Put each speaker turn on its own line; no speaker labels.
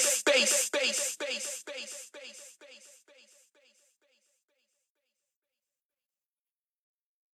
Space. bass, bass.